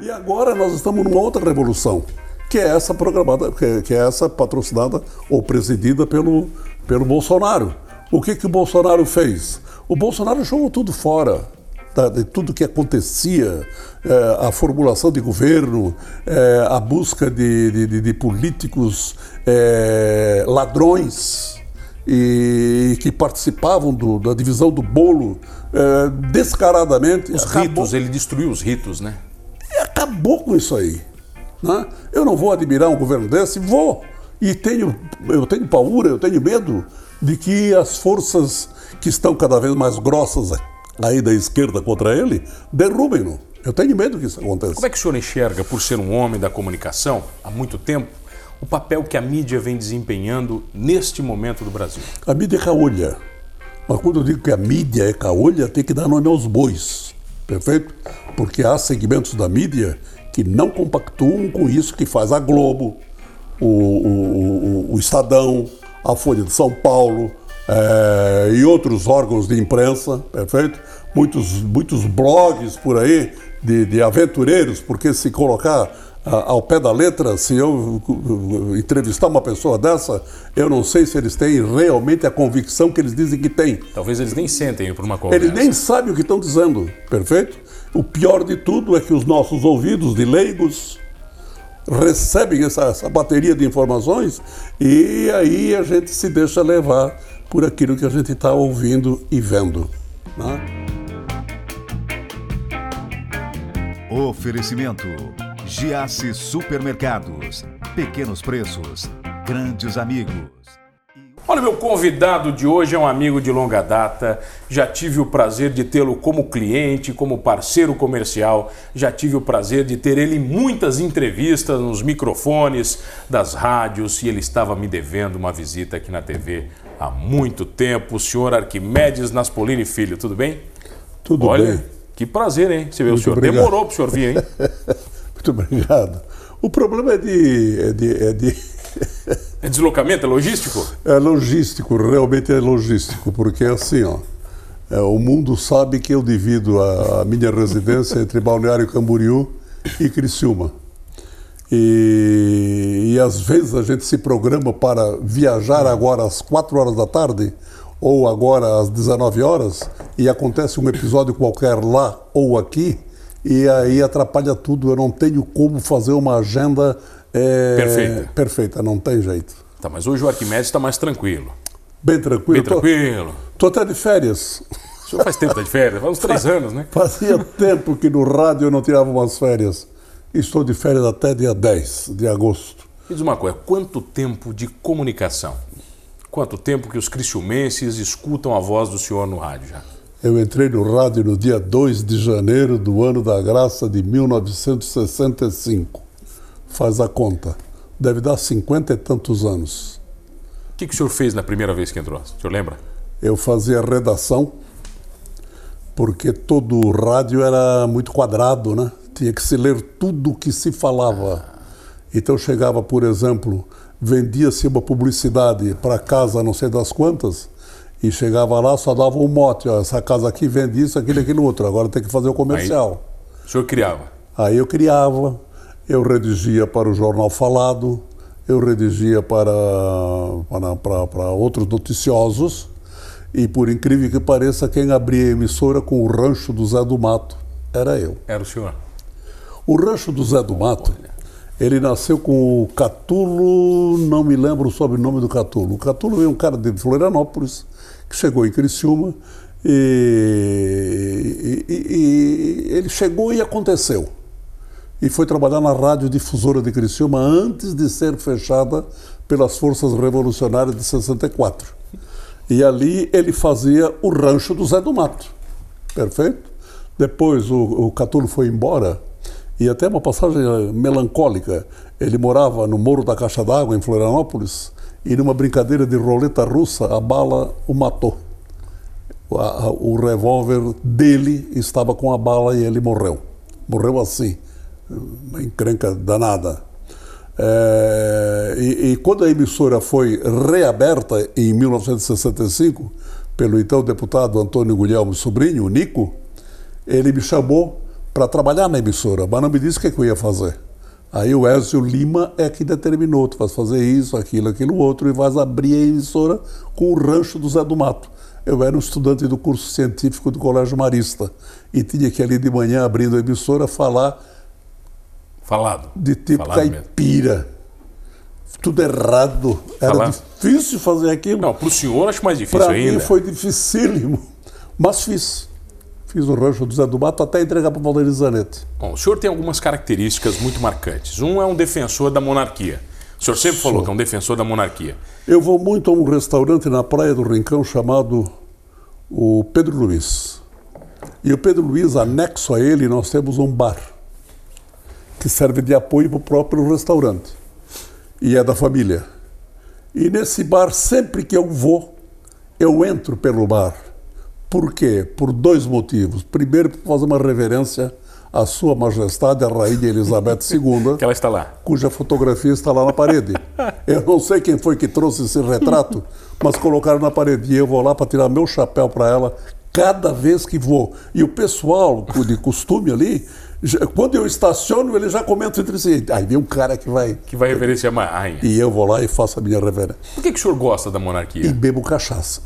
E agora nós estamos numa outra revolução, que é essa programada, que, é essa patrocinada ou presidida pelo, pelo Bolsonaro. O que, que o Bolsonaro fez? O Bolsonaro jogou tudo fora. tá? de tudo que acontecia, eh, a formulação de governo, eh, a busca de, de- de- políticos eh, ladrões e que participavam do- da divisão do bolo descaradamente. Os Acabou- ritos, ele destruiu os ritos, né? Acabou com isso aí. né? Eu não vou admirar um governo desse, vou. E tenho, eu tenho paura, eu tenho medo de que as forças que estão cada vez mais grossas aí da esquerda contra ele derrubem-no. Eu tenho medo que isso aconteça. Como é que o senhor enxerga, por ser um homem da comunicação há muito tempo, o papel que a mídia vem desempenhando neste momento do Brasil? A mídia é caolha. Mas quando eu digo que a mídia é caolha, tem que dar nome aos bois. Perfeito? Porque há segmentos da mídia que não compactuam com isso que faz a Globo, o, o- o- Estadão, a Folha de São Paulo eh, e outros órgãos de imprensa, perfeito? Muitos, muitos blogs por aí de, de aventureiros, porque se colocar ao pé da letra, se eu uh, entrevistar uma pessoa dessa, eu não sei se eles têm realmente a convicção que eles dizem que têm. Talvez eles nem sentem por uma conversa. Eles nem sabem o que estão dizendo, perfeito? O pior de tudo é que os nossos ouvidos de leigos recebem essa, essa bateria de informações e aí a gente se deixa levar por aquilo que a gente está ouvindo e vendo. né? Oferecimento: Giasse Supermercados. Pequenos preços, grandes amigos. Olha, meu convidado de hoje é um amigo de longa data. Já tive o prazer de tê-lo como cliente, como parceiro comercial. Já tive o prazer de ter ele em muitas entrevistas nos microfones das rádios e ele estava me devendo uma visita aqui na TV há muito tempo. O senhor Arquimedes Naspolini Filho, tudo bem? Tudo Olha, bem. que prazer, hein? Você vê, o senhor obrigado. demorou para o senhor vir, hein? Muito obrigado. O problema é de, é de, é de É deslocamento, é logístico? É logístico, realmente é logístico, porque assim, ó, é, o mundo sabe que eu divido a, a minha residência entre Balneário Camboriú e Criciúma. E, e às vezes a gente se programa para viajar agora às 4 horas da tarde ou agora às 19 horas e acontece um episódio qualquer lá ou aqui e aí atrapalha tudo. Eu não tenho como fazer uma agenda é, Perfeita. perfeita, não tem jeito. Tá, mas hoje o Arquimedes está mais tranquilo. Bem tranquilo. Bem tranquilo. Tô até de férias. O senhor faz tempo que tá de férias, faz uns três anos, né? Fazia tempo que no rádio eu não tirava umas férias. Estou de férias até dia 10 de agosto. Me diz uma coisa, quanto tempo de comunicação? Quanto tempo que os cristiumenses escutam a voz do senhor no rádio já? Eu entrei no rádio no dia 2 de janeiro do ano da graça de 1965. Faz a conta. Deve dar cinquenta e tantos anos. O que, que o senhor fez na primeira vez que entrou? O senhor lembra? Eu fazia redação, porque todo o rádio era muito quadrado, né? Tinha que se ler tudo o que se falava. Então chegava, por exemplo, vendia-se uma publicidade para casa não sei das quantas, e chegava lá, só dava um mote, ó, essa casa aqui vende isso, aquilo, aquilo outro, agora tem que fazer o comercial. O senhor criava. Aí eu criava, eu redigia para o Jornal Falado, eu redigia para, para, para, para outros noticiosos, e por incrível que pareça, quem abria a emissora com o rancho do Zé do Mato era eu. Era o senhor. O rancho do Zé do Mato, ele nasceu com o Catulo, não me lembro o sobrenome do Catulo. O Catulo é um cara de Florianópolis, que chegou em Criciúma, e, e- e- ele chegou e aconteceu. E foi trabalhar na radiodifusora de Criciúma antes de ser fechada pelas forças revolucionárias de 64. E ali ele fazia o rancho do Zé do Mato. Perfeito? Depois o, o Catulo foi embora e até uma passagem melancólica. Ele morava no Morro da Caixa d'Água, em Florianópolis, e numa brincadeira de roleta russa, a bala o matou. O- a- o revólver dele estava com a bala e ele morreu. Morreu assim, uma encrenca danada. É, e, e quando a emissora foi reaberta em 1965 pelo então deputado Antônio Guilherme Sobrinho, o Nico, ele me chamou para trabalhar na emissora, mas não me disse o que, que eu ia fazer. Aí o Ézio Lima é que determinou, tu vais fazer isso, aquilo, aquilo outro, e vais abrir a emissora com o rancho do Zé do Mato. Eu era um estudante do curso científico do Colégio Marista e tinha que ali de manhã, abrindo a emissora, falar Falado. de tipo Falado mesmo. caipira. Tudo errado. Era Falado. difícil fazer aquilo. Não, para o senhor acho mais difícil Para ainda. mim foi dificílimo, mas fiz. Fiz o rancho do Zé do Mato até entregar para o Valdir Zanetti. Bom, o senhor tem algumas características muito marcantes. Um é um defensor da monarquia. O senhor sempre falou que é um defensor da monarquia. Eu vou muito a um restaurante na Praia do Rincão chamado o Pedro Luiz. E o Pedro Luiz, anexo a ele, nós temos um bar que serve de apoio para o próprio restaurante. E é da família. E nesse bar, sempre que eu vou, eu entro pelo bar. Por quê? Por dois motivos. Primeiro, para fazer uma reverência à Sua Majestade, a Rainha Elizabeth II Que ela está lá. cuja fotografia está lá na parede. Eu não sei quem foi que trouxe esse retrato, mas colocaram na parede. E eu vou lá para tirar meu chapéu para ela cada vez que vou. E o pessoal de costume ali, quando eu estaciono, ele já comenta entre si. Aí vem um cara que vai. Que vai reverenciar a rainha. E eu vou lá e faço a minha reverência. Por que, que o senhor gosta da E monarquia? bebo cachaça.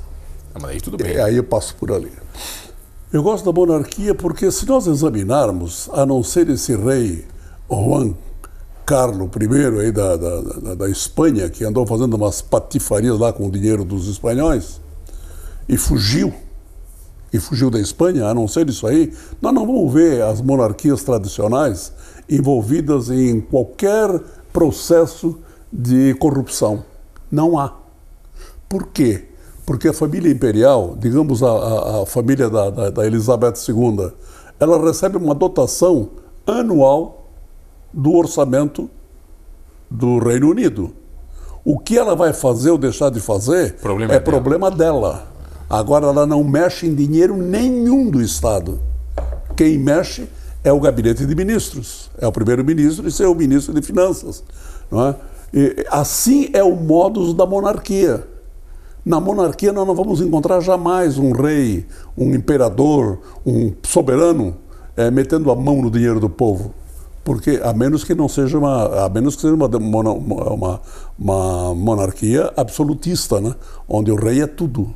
Ah, mas aí tudo bem. E aí eu passo por ali. Eu gosto da monarquia porque, se nós examinarmos, a não ser esse rei Juan Carlos I aí da, da, da, da Espanha, que andou fazendo umas patifarias lá com o dinheiro dos espanhóis e fugiu, e fugiu da Espanha, a não ser isso aí, nós não vamos ver as monarquias tradicionais envolvidas em qualquer processo de corrupção. Não há. Por quê? Porque a família imperial, digamos a, a- a família da, da- da Elizabeth II, ela recebe uma dotação anual do orçamento do Reino Unido. O que ela vai fazer ou deixar de fazer Problema é é dela. problema dela. Agora ela não mexe em dinheiro nenhum do Estado. Quem mexe é o gabinete de ministros, é o primeiro-ministro e seu ministro de finanças. Não é? E, assim é o modus da monarquia. Na monarquia nós não vamos encontrar jamais um rei, um imperador, um soberano eh, metendo a mão no dinheiro do povo. Porque a menos que não seja uma, a menos que seja uma, uma, uma monarquia absolutista, né? onde o rei é tudo.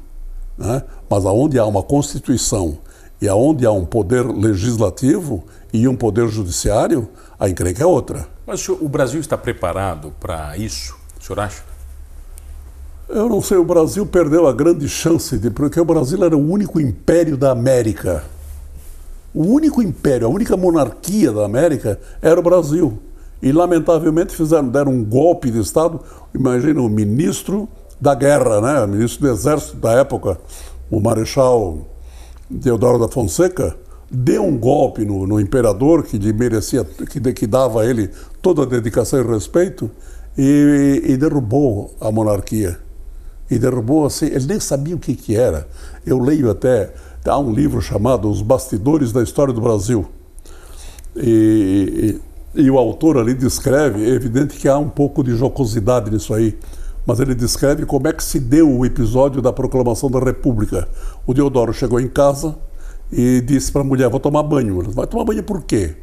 Né? Mas aonde há uma constituição e aonde há um poder legislativo e um poder judiciário, a encrenca é outra. Mas o, senhor- o Brasil está preparado para isso? O senhor acha? Eu não sei, o Brasil perdeu a grande chance de. Porque o Brasil era o único império da América. O único império, a única monarquia da América era o Brasil. E, lamentavelmente, fizeram, deram um golpe de Estado. Imagina o ministro da guerra, né? o ministro do Exército da época, o Marechal Deodoro da Fonseca, deu um golpe no, no imperador que lhe merecia, que, que dava a ele toda a dedicação e respeito, e, e derrubou a monarquia. E derrubou assim, ele nem sabia o que, que era. Eu leio até, há um livro chamado Os Bastidores da História do Brasil. E, e- e o autor ali descreve, é evidente que há um pouco de jocosidade nisso aí, mas ele descreve como é que se deu o episódio da proclamação da República. O Deodoro chegou em casa e disse para a mulher: Vou tomar banho. Ela, Vai tomar banho por quê?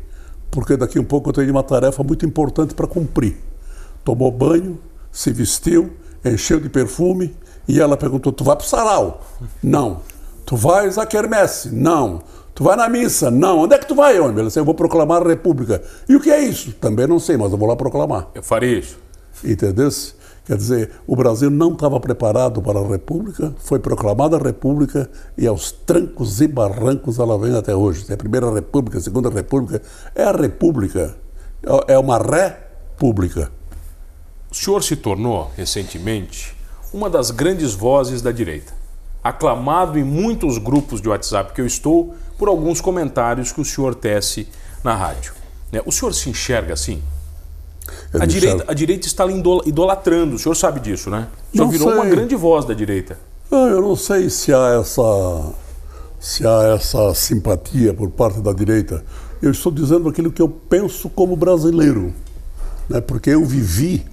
Porque daqui a um pouco eu tenho uma tarefa muito importante para cumprir. Tomou banho, se vestiu, encheu de perfume e ela perguntou: Tu vai para o sarau? Não. Tu vais à quermesse? Não. Tu vai na missa? Não. Onde é que tu vai, homem? Ele disse: Eu vou proclamar a República. E o que é isso? Também não sei, mas eu vou lá proclamar. Eu faria isso. Entendeu? Quer dizer, o Brasil não estava preparado para a República, foi proclamada a República e aos trancos e barrancos ela vem até hoje. É a Primeira República, a Segunda República, é a República, é uma república. O senhor se tornou, recentemente, uma das grandes vozes da direita. Aclamado em muitos grupos de WhatsApp que eu estou por alguns comentários que o senhor tece na rádio. né? O senhor se enxerga assim? A direita, a direita está idolatrando, o senhor sabe disso, né? O senhor Não virou uma sei. grande voz da direita. Não, eu não sei se há essa se há essa simpatia por parte da direita. Eu estou dizendo aquilo que eu penso como brasileiro, né? Porque eu vivi,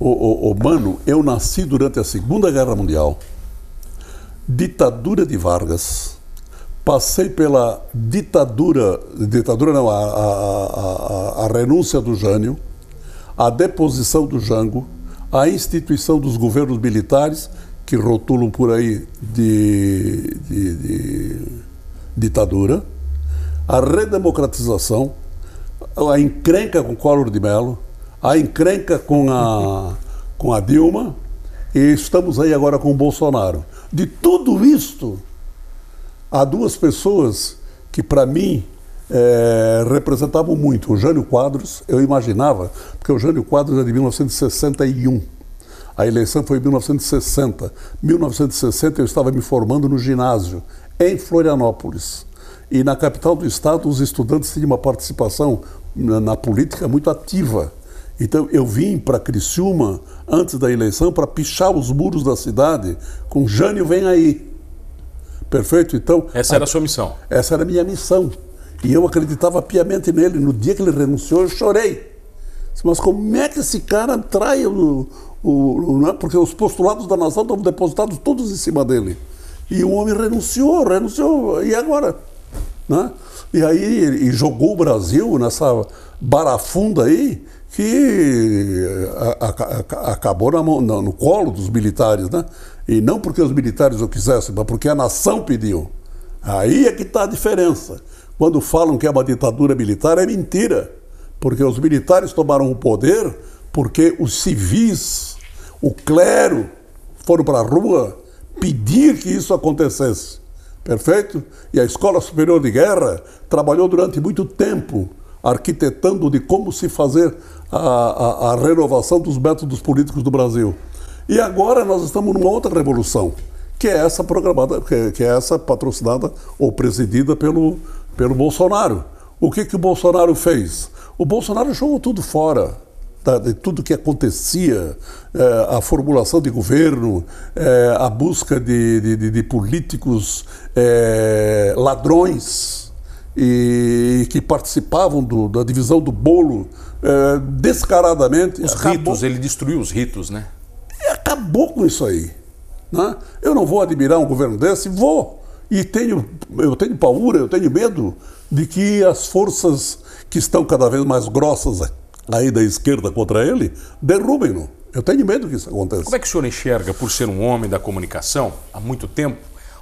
o, mano, eu nasci durante a Segunda Guerra Mundial, ditadura de Vargas, passei pela ditadura, ditadura não, a, a, a, a renúncia do Jânio, a deposição do Jango, a instituição dos governos militares, que rotulam por aí de, de, de ditadura, a redemocratização, a encrenca com Collor de Mello, a encrenca com a, com a Dilma, e estamos aí agora com o Bolsonaro. De tudo isto, há duas pessoas que, para mim, é, representavam muito. O Jânio Quadros, eu imaginava, porque o Jânio Quadros é de 1961. A eleição foi em 1960. 1960 eu estava me formando no ginásio, em Florianópolis. E na capital do estado, os estudantes tinham uma participação na, na política muito ativa. Então eu vim para Criciúma antes da eleição para pichar os muros da cidade com Jânio vem aí. Perfeito? Então. Essa era a sua missão. Essa era a minha missão. E eu acreditava piamente nele. No dia que ele renunciou, eu chorei. Mas como é que esse cara trai o. o, o porque os postulados da nação estão depositados todos em cima dele. E o homem renunciou, renunciou. E agora? Né? E aí e jogou o Brasil nessa barafunda aí que a, a, a, acabou na mão, no, no colo dos militares, né? E não porque os militares o quisessem, mas porque a nação pediu. Aí é que está a diferença. Quando falam que é uma ditadura militar, é mentira. Porque os militares tomaram o poder porque os civis, o clero, foram para a rua pedir que isso acontecesse. Perfeito? E a Escola Superior de Guerra trabalhou durante muito tempo arquitetando de como se fazer a, a, a renovação dos métodos políticos do Brasil. E agora nós estamos numa outra revolução, que é essa programada, que, é essa patrocinada ou presidida pelo, pelo Bolsonaro. O que, que o Bolsonaro fez? O Bolsonaro jogou tudo fora. de tudo que acontecia, é, a formulação de governo, é, a busca de, de, de políticos é, ladrões e que participavam do, da divisão do bolo é, descaradamente. Os acabou, ritos, ele destruiu os ritos, né? E acabou com isso aí. Né? Eu não vou admirar um governo desse, vou. E tenho, eu tenho paura, eu tenho medo de que as forças que estão cada vez mais grossas aí da esquerda contra ele derrubem-no. Eu tenho medo que isso aconteça. Como é que o senhor enxerga, por ser um homem da comunicação há muito tempo,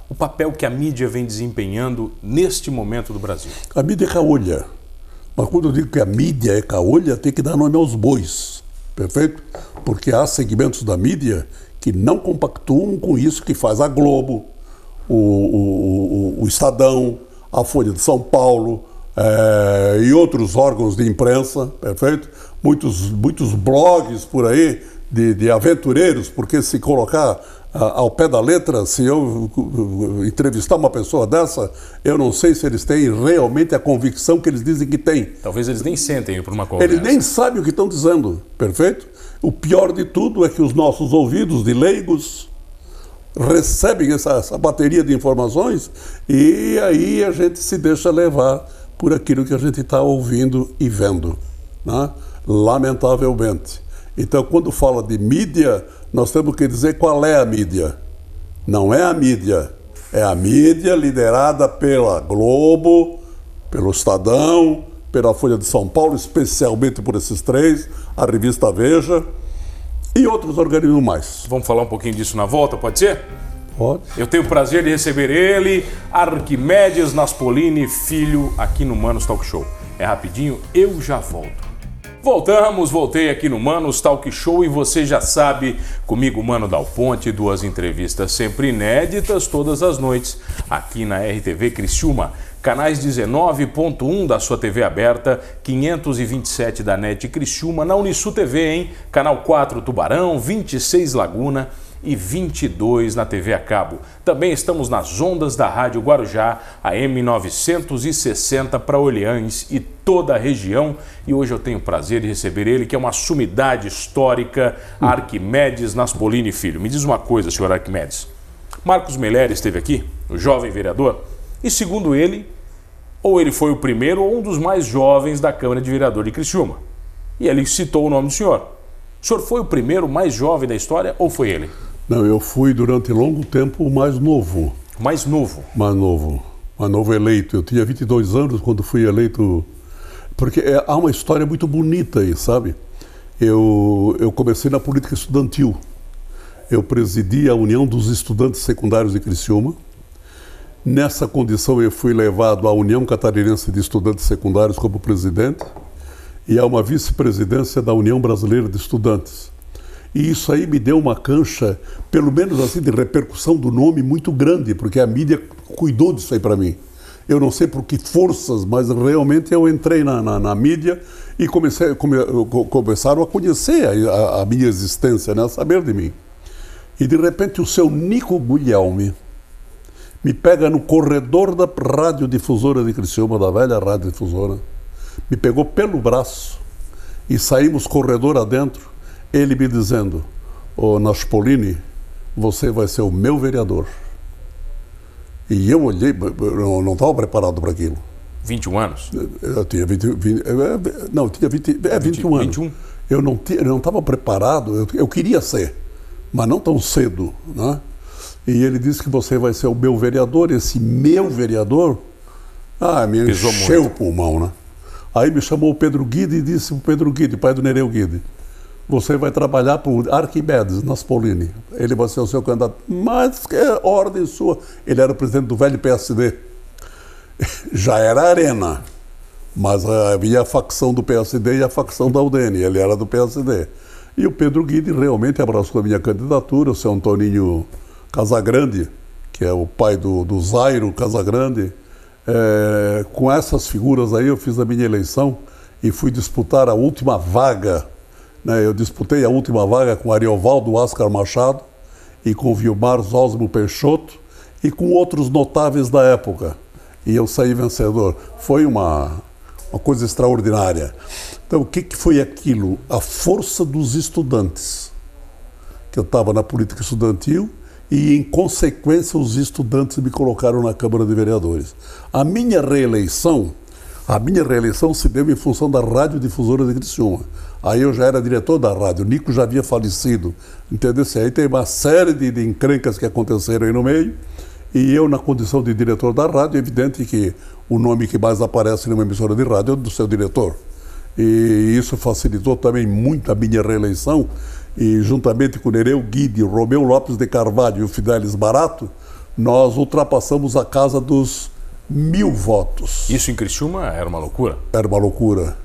o papel que a mídia vem desempenhando neste momento do Brasil? A mídia é caolha. Mas quando eu digo que a mídia é caolha, tem que dar nome aos bois. Perfeito? Porque há segmentos da mídia que não compactuam com isso que faz a Globo, o, o, o, Estadão, a Folha de São Paulo é, e outros órgãos de imprensa, perfeito? Muitos, muitos blogs por aí de, de aventureiros, porque se colocar ao pé da letra, se eu entrevistar uma pessoa dessa, eu não sei se eles têm realmente a convicção que eles dizem que têm. Talvez eles nem sentem por uma conversa. Eles nem sabem o que estão dizendo, perfeito? O pior de tudo é que os nossos ouvidos de leigos recebem essa, essa bateria de informações e aí a gente se deixa levar por aquilo que a gente está ouvindo e vendo, né? lamentavelmente. Então, quando fala de mídia, nós temos que dizer qual é a mídia. Não é a mídia, é a mídia liderada pela Globo, pelo Estadão, pela Folha de São Paulo, especialmente por esses três, a revista Veja e outros organismos mais. Vamos falar um pouquinho disso na volta, pode ser? Pode. Eu tenho o prazer de receber ele, Arquimedes Naspolini, filho, aqui no Manos Talk Show. É rapidinho, eu já volto. Voltamos, voltei aqui no Manos Talk Show e você já sabe, comigo, Mano Dal Ponte, duas entrevistas sempre inéditas todas as noites aqui na RTV Criciúma. Canais 19.1 da sua TV aberta, 527 da NET Criciúma, na Unisu TV, hein? Canal 4 Tubarão, 26 Laguna e 22 na TV a cabo. Também estamos nas ondas da Rádio Guarujá, a M960 para Orleans e toda a região. E hoje eu tenho o prazer de receber ele, que é uma sumidade histórica, Arquimedes Naspolini Filho. Me diz uma coisa, senhor Arquimedes. Marcos Meller esteve aqui, o jovem vereador, e segundo ele, ou ele foi o primeiro ou um dos mais jovens da Câmara de Vereador de Criciúma. E ele citou o nome do senhor. O senhor foi o primeiro mais jovem da história ou foi ele? Não, eu fui durante longo tempo o mais novo. Mais novo? Mais novo. mas novo eleito. Eu tinha 22 anos quando fui eleito. Porque é, há uma história muito bonita aí, sabe? Eu, eu comecei na política estudantil. Eu presidi a União dos Estudantes Secundários de Criciúma. Nessa condição, eu fui levado à União Catarinense de Estudantes Secundários como presidente e a uma vice-presidência da União Brasileira de Estudantes. E isso aí me deu uma cancha, pelo menos assim, de repercussão do nome muito grande, porque a mídia cuidou disso aí para mim. Eu não sei por que forças, mas realmente eu entrei na, na, na mídia e comecei, come, começaram a conhecer a, a, minha existência, né, a saber de mim. E de repente o seu Nico Guglielmi me pega no corredor da radiodifusora de Criciúma, da velha radiodifusora, me pegou pelo braço e saímos corredor adentro ele me dizendo: Ô oh, Naspolini, você vai ser o meu vereador. E eu olhei, eu não estava preparado para aquilo. 21 anos? Eu tinha 20, 20 é, é, não, eu tinha 20, é, 21 20, anos. 21? Eu não não estava preparado, eu, eu, queria ser, mas não tão cedo, né? E ele disse que você vai ser o meu vereador, esse meu vereador, ah, me Pisou encheu muito. o pulmão, né? Aí me chamou o Pedro Guide e disse o Pedro Guide, pai do Nereu Guide, você vai trabalhar por Arquimedes Naspolini. Ele vai ser o seu candidato. Mas que ordem sua. Ele era o presidente do velho PSD. Já era arena. Mas havia a facção do PSD e a facção da UDN. Ele era do PSD. E o Pedro Guide realmente abraçou a minha candidatura, o seu Antoninho Casagrande, que é o pai do, do Zairo Casagrande. É, com essas figuras aí eu fiz a minha eleição e fui disputar a última vaga né? Eu disputei a última vaga com Ariovaldo Oscar Machado e com Vilmar Zosmo Peixoto e com outros notáveis da época. E eu saí vencedor. Foi uma, uma coisa extraordinária. Então, o que, que foi aquilo? A força dos estudantes. Que eu estava na política estudantil e, em consequência, os estudantes me colocaram na Câmara de Vereadores. A minha reeleição, a minha reeleição se deu em função da radiodifusora de Criciúma. Aí eu já era diretor da rádio, o Nico já havia falecido, entendeu? Aí tem uma série de, de encrencas que aconteceram aí no meio, e eu, na condição de diretor da rádio, é evidente que o nome que mais aparece numa emissora de rádio é do seu diretor. E isso facilitou também muito a minha reeleição, e juntamente com Nereu Guide, Romeu Lopes de Carvalho e o Fidelis Barato, nós ultrapassamos a casa dos mil votos. Isso em Criciúma era uma loucura? Era uma loucura.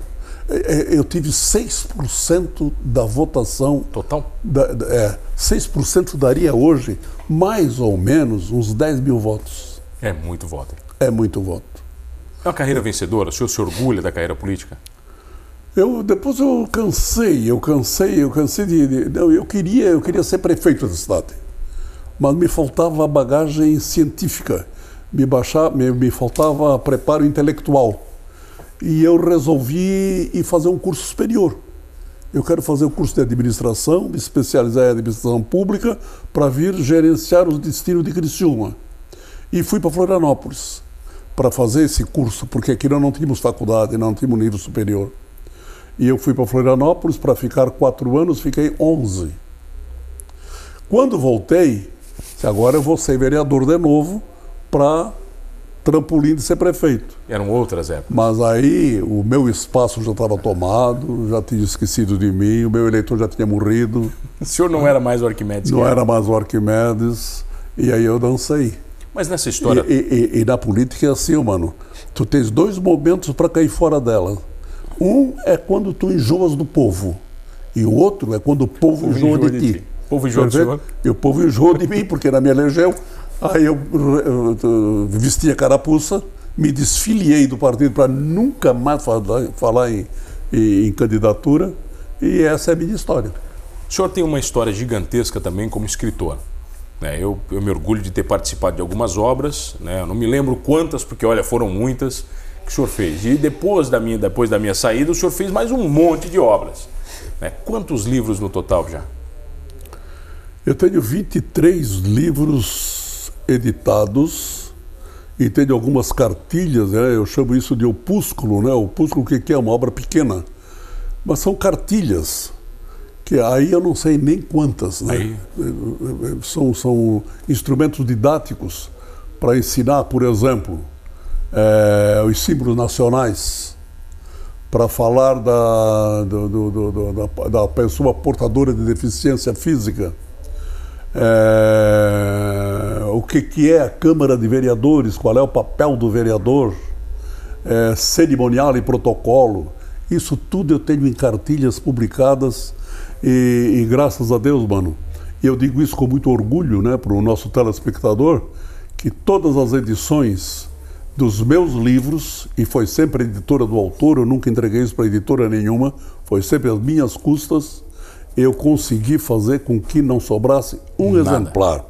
É, é, eu tive 6% da votação. Total? Da, é, 6% daria hoje mais ou menos uns 10 mil votos. É muito voto. É muito voto. É uma carreira vencedora? O senhor se orgulha da carreira política? Eu, depois eu cansei, eu cansei, eu cansei de. de não, eu, queria, eu queria ser prefeito da cidade. Mas me faltava a bagagem científica, me, baixar, me, me faltava preparo intelectual e eu resolvi ir fazer um curso superior. Eu quero fazer o um curso de administração, me especializar em administração pública, para vir gerenciar o destino de Criciúma. E fui para Florianópolis para fazer esse curso, porque aqui nós não tínhamos faculdade, não tínhamos nível superior. E eu fui para Florianópolis para ficar quatro anos, fiquei onze. Quando voltei, agora eu vou ser vereador de novo para trampolim de ser prefeito. Eram outras épocas. Mas aí o meu espaço já estava tomado, já tinha esquecido de mim, o meu eleitor já tinha morrido. O senhor não era mais o Arquimedes? Não era mais o Arquimedes, e aí eu dancei. Mas nessa história. E, e, e na política é assim, mano. Tu tens dois momentos para cair fora dela. Um é quando tu enjoas do povo, e o outro é quando o povo, o povo enjoa, enjoa de, de ti. O povo enjoa de senhor? E o povo enjoa de mim, porque na minha elegeu Aí eu, eu, eu vesti a carapuça, me desfiliei do partido para nunca mais falar, falar em, em, em, candidatura e essa é a minha história. O senhor tem uma história gigantesca também como escritor. Né? Eu, eu me orgulho de ter participado de algumas obras, né? eu não me lembro quantas, porque olha, foram muitas que o senhor fez. E depois da minha, depois da minha saída, o senhor fez mais um monte de obras. Né? Quantos livros no total já? Eu tenho 23 livros editados e tem algumas cartilhas, né? eu chamo isso de opúsculo, né? opúsculo que é uma obra pequena, mas são cartilhas, que aí eu não sei nem quantas, né? São, são instrumentos didáticos para ensinar, por exemplo, é, os símbolos nacionais para falar da, do, do, do, da, da, pessoa portadora de deficiência física, é, o que, que é a Câmara de Vereadores, qual é o papel do vereador, é, cerimonial e protocolo. Isso tudo eu tenho em cartilhas publicadas e, e graças a Deus, mano, eu digo isso com muito orgulho né, para o nosso telespectador, que todas as edições dos meus livros, e foi sempre a editora do autor, eu nunca entreguei isso para editora nenhuma, foi sempre as minhas custas, eu consegui fazer com que não sobrasse um Nada. exemplar.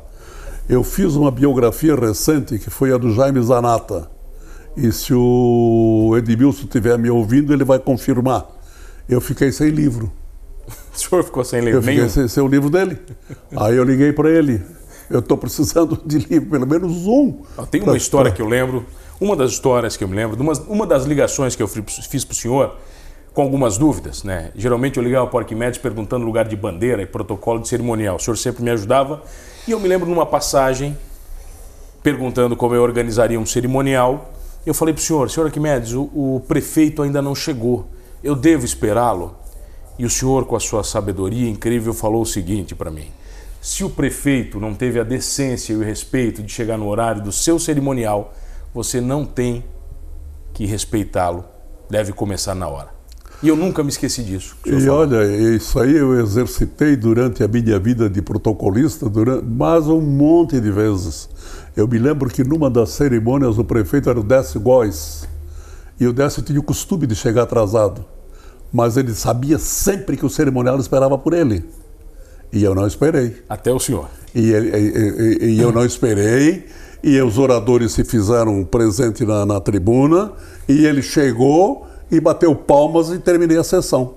Eu fiz uma biografia recente, que foi a do Jaime Zanata, e se o Edmilson estiver me ouvindo, ele vai confirmar. Eu fiquei sem livro. O senhor ficou sem livro? Eu fiquei sem, sem o livro dele. Aí eu liguei para ele. Eu estou precisando de livro, pelo menos um. Tem uma pra, história pra... que eu lembro uma das histórias que eu me lembro, uma, uma das ligações que eu fiz para o senhor, com algumas dúvidas, né? Geralmente eu ligava para o Arquimedes perguntando lugar de bandeira e protocolo de cerimonial. O senhor sempre me ajudava. E eu me lembro numa passagem, perguntando como eu organizaria um cerimonial. Eu falei para o senhor, senhor Arquimedes, o, o prefeito ainda não chegou. Eu devo esperá-lo? E o senhor, com a sua sabedoria incrível, falou o seguinte para mim: se o prefeito não teve a decência e o respeito de chegar no horário do seu cerimonial, você não tem que respeitá-lo, deve começar na hora. E eu nunca me esqueci disso. E falou. olha, isso aí eu exercitei durante a minha vida de protocolista, durante, mas um monte de vezes. Eu me lembro que numa das cerimônias o prefeito era o Décio Góes. E o Décio tinha o costume de chegar atrasado. Mas ele sabia sempre que o cerimonial esperava por ele. E eu não esperei. Até o senhor. E, e, e, e eu não esperei e os oradores se fizeram presente na, na tribuna e ele chegou e bateu palmas e terminei a sessão.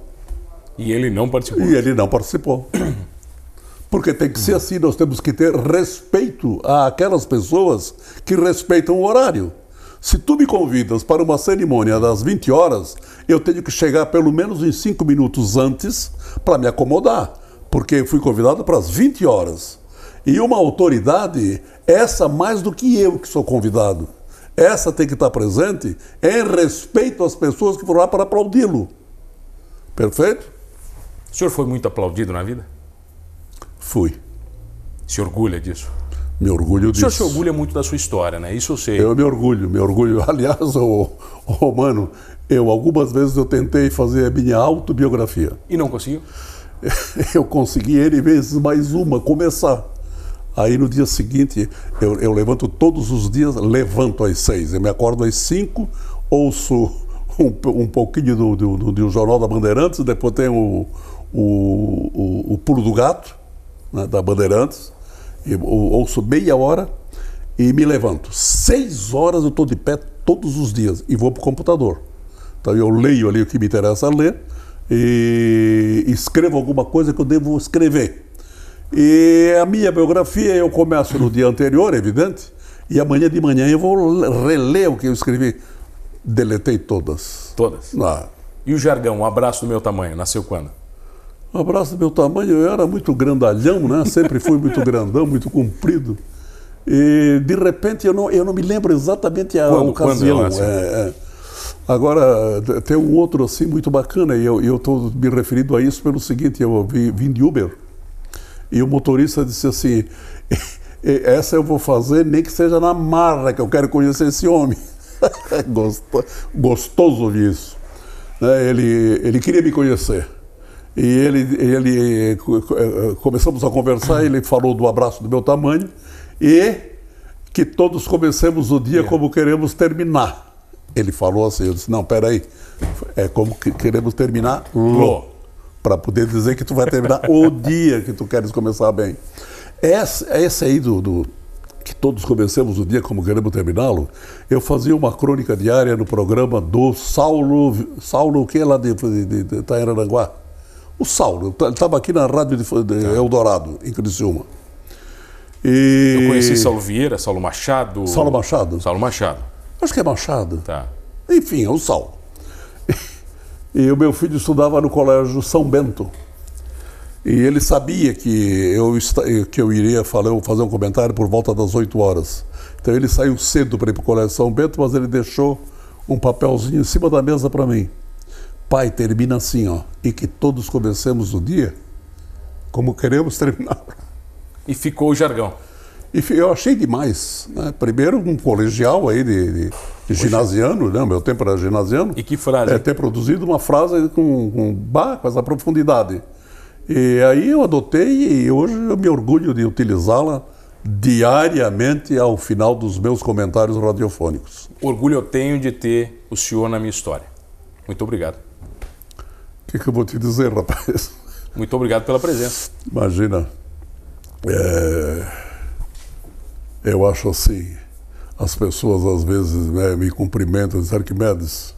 E ele não participou? E ele não participou. Porque tem que ser assim, nós temos que ter respeito àquelas pessoas que respeitam o horário. Se tu me convidas para uma cerimônia das 20 horas, eu tenho que chegar pelo menos em 5 minutos antes para me acomodar, porque fui convidado para as 20 horas. E uma autoridade, essa mais do que eu que sou convidado, essa tem que estar presente em respeito às pessoas que foram lá para aplaudi-lo. Perfeito? O senhor foi muito aplaudido na vida? Fui. Se orgulha disso? Me orgulho disso. O senhor se orgulha muito da sua história, né? Isso eu sei. Eu me orgulho, me orgulho. Aliás, o Romano, eu algumas vezes eu tentei fazer a minha autobiografia. E não conseguiu? Eu consegui N vezes mais uma, começar. Aí no dia seguinte, eu, eu levanto todos os dias, levanto às seis, eu me acordo às cinco, ouço um, um pouquinho do, do, do, do, Jornal da Bandeirantes, depois tem o, o, o, o Pulo do Gato, né, da Bandeirantes, e, ouço meia hora e me levanto. Seis horas eu estou de pé todos os dias e vou para o computador. Então eu leio ali o que me interessa ler e escrevo alguma coisa que eu devo escrever. E a minha biografia eu começo no dia anterior, evidente, e amanhã de manhã eu vou reler o que eu escrevi. Deletei todas. Todas? Ah. E o jargão, um abraço do meu tamanho, nasceu quando? Um abraço do meu tamanho, eu era muito grandalhão, né? Sempre fui muito grandão, muito comprido. E de repente eu não, eu não me lembro exatamente a quando, ocasião. Quando é, é. Agora, tem um outro assim muito bacana, e eu estou me referindo a isso pelo seguinte: eu vim de Uber. E o motorista disse assim: essa eu vou fazer nem que seja na marra, que eu quero conhecer esse homem. Gostoso ouvir isso. Né, ele, ele queria me conhecer. E ele, ele começamos a conversar, ele falou do abraço do meu tamanho e que todos comecemos o dia como queremos terminar. Ele falou assim, eu disse, não, peraí, é como que queremos terminar lo para poder dizer que tu vai terminar o dia que tu queres começar bem. Essa, essa aí do, do que todos comecemos o dia como queremos terminá-lo, eu fazia uma crônica diária no programa do Saulo, Saulo o que é lá de, de, de Itairaranguá? O Saulo, ele estava aqui na rádio de, de tá. Eldorado, em Criciúma. E... Eu conheci Saulo Vieira, Saulo Machado. Saulo Machado? Saulo Machado. Acho que é Machado. Tá. Enfim, é o Saulo. E o meu filho estudava no colégio São Bento. E ele sabia que eu, que eu iria fazer um comentário por volta das 8 horas. Então ele saiu cedo para ir para o Colégio São Bento, mas ele deixou um papelzinho em cima da mesa para mim. Pai, termina assim, ó, e que todos comecemos o dia como queremos terminar. E ficou o jargão. E eu achei demais. Né? Primeiro, um colegial aí de, de, de ginasiano, né? meu tempo era ginasiano. E que frase? É, ter produzido uma frase com, com, bah, com essa profundidade. E aí eu adotei e hoje eu me orgulho de utilizá-la diariamente ao final dos meus comentários radiofônicos. Orgulho eu tenho de ter o senhor na minha história. Muito obrigado. O que, que eu vou te dizer, rapaz? Muito obrigado pela presença. Imagina. É... Eu acho assim, as pessoas às vezes né, me cumprimentam e dizem, Arquimedes,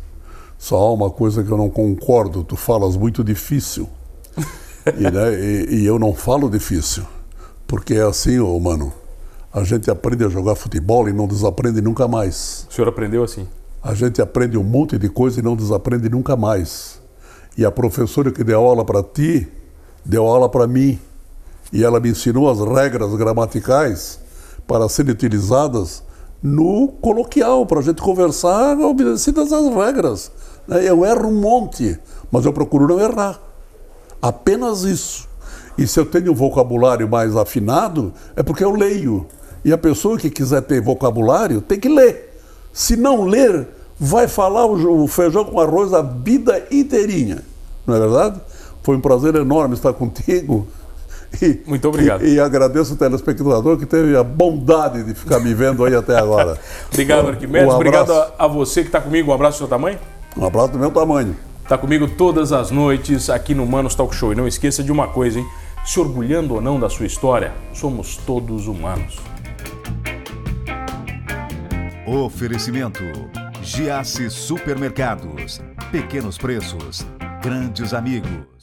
só há uma coisa que eu não concordo, tu falas muito difícil. e, né, e, e, eu não falo difícil, porque é assim, ô, mano, a gente aprende a jogar futebol e não desaprende nunca mais. O senhor aprendeu assim? A gente aprende um monte de coisa e não desaprende nunca mais. E a professora que deu aula para ti, deu aula para mim. E ela me ensinou as regras gramaticais para serem utilizadas no coloquial, para a gente conversar obedecidas às regras. Né? Eu erro um monte, mas eu procuro não errar. Apenas isso. E se eu tenho um vocabulário mais afinado, é porque eu leio. E a pessoa que quiser ter vocabulário tem que ler. Se não ler, vai falar o feijão com arroz a vida inteirinha. Não é verdade? Foi um prazer enorme estar contigo. E, Muito obrigado. E, e, agradeço o telespectador que teve a bondade de ficar me vendo aí até agora. obrigado, Arquimedes. Um obrigado a, a, você que está comigo. Um abraço do seu tamanho. Um abraço do meu tamanho. Está comigo todas as noites aqui no Manos Talk Show. E não esqueça de uma coisa, hein? Se orgulhando ou não da sua história, somos todos humanos. Oferecimento: Giasse Supermercados. Pequenos preços, grandes amigos.